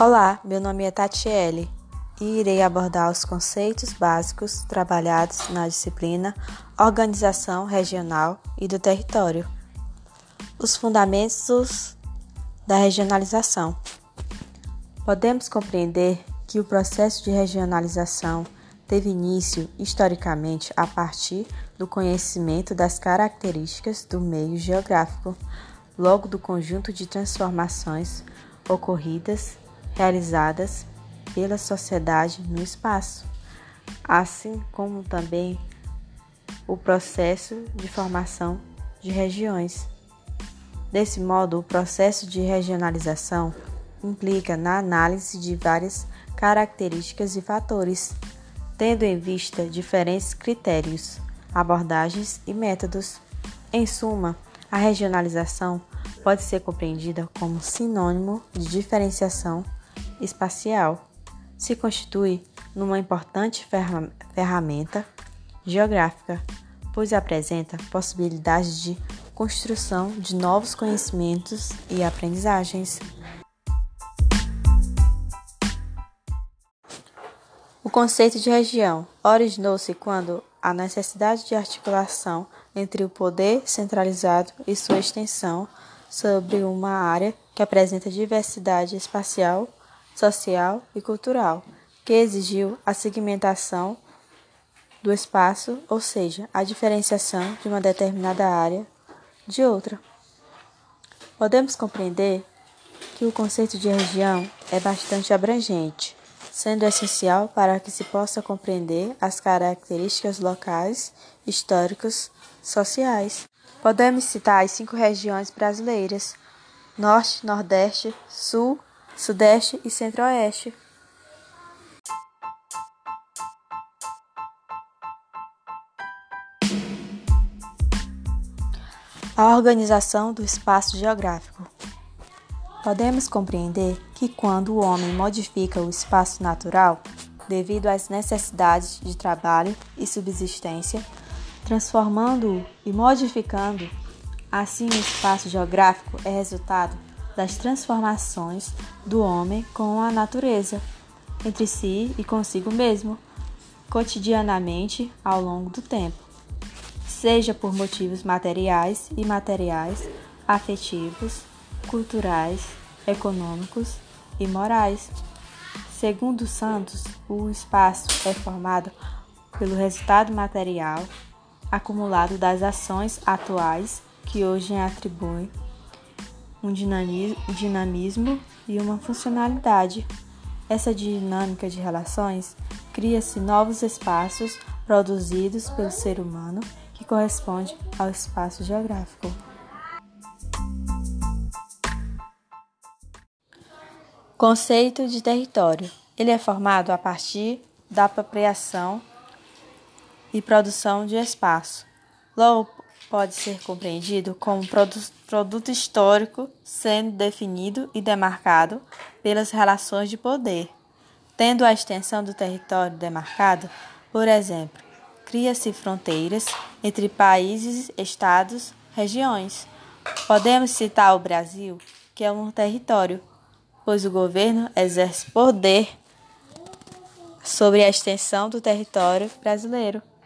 Olá, meu nome é Tatiele e irei abordar os conceitos básicos trabalhados na disciplina Organização Regional e do Território. Os fundamentos da regionalização. Podemos compreender que o processo de regionalização teve início historicamente a partir do conhecimento das características do meio geográfico, logo do conjunto de transformações ocorridas realizadas pela sociedade no espaço, assim como também o processo de formação de regiões. Desse modo, o processo de regionalização implica na análise de várias características e fatores, tendo em vista diferentes critérios, abordagens e métodos. Em suma, a regionalização pode ser compreendida como sinônimo de diferenciação espacial se constitui numa importante ferramenta geográfica, pois apresenta possibilidades de construção de novos conhecimentos e aprendizagens. O conceito de região originou-se quando a necessidade de articulação entre o poder centralizado e sua extensão sobre uma área que apresenta diversidade espacial social e cultural, que exigiu a segmentação do espaço, ou seja, a diferenciação de uma determinada área de outra. Podemos compreender que o conceito de região é bastante abrangente, sendo essencial para que se possa compreender as características locais, históricas, sociais. Podemos citar as cinco regiões brasileiras: Norte, Nordeste, Sul, Sudeste e Centro-Oeste. A organização do espaço geográfico. Podemos compreender que quando o homem modifica o espaço natural, devido às necessidades de trabalho e subsistência, transformando-o e modificando, assim o espaço geográfico é resultado das transformações do homem com a natureza, entre si e consigo mesmo, cotidianamente ao longo do tempo, seja por motivos materiais e imateriais, afetivos, culturais, econômicos e morais. Segundo Santos, o espaço é formado pelo resultado material acumulado das ações atuais que hoje atribuem um dinamismo e uma funcionalidade. Essa dinâmica de relações cria-se novos espaços produzidos pelo ser humano que corresponde ao espaço geográfico. Conceito de território. Ele é formado a partir da apropriação e produção de espaço. Logo, pode ser compreendido como produto histórico sendo definido e demarcado pelas relações de poder. Tendo a extensão do território demarcado, por exemplo, cria-se fronteiras entre países, estados, regiões. Podemos citar o Brasil, que é um território, pois o governo exerce poder sobre a extensão do território brasileiro.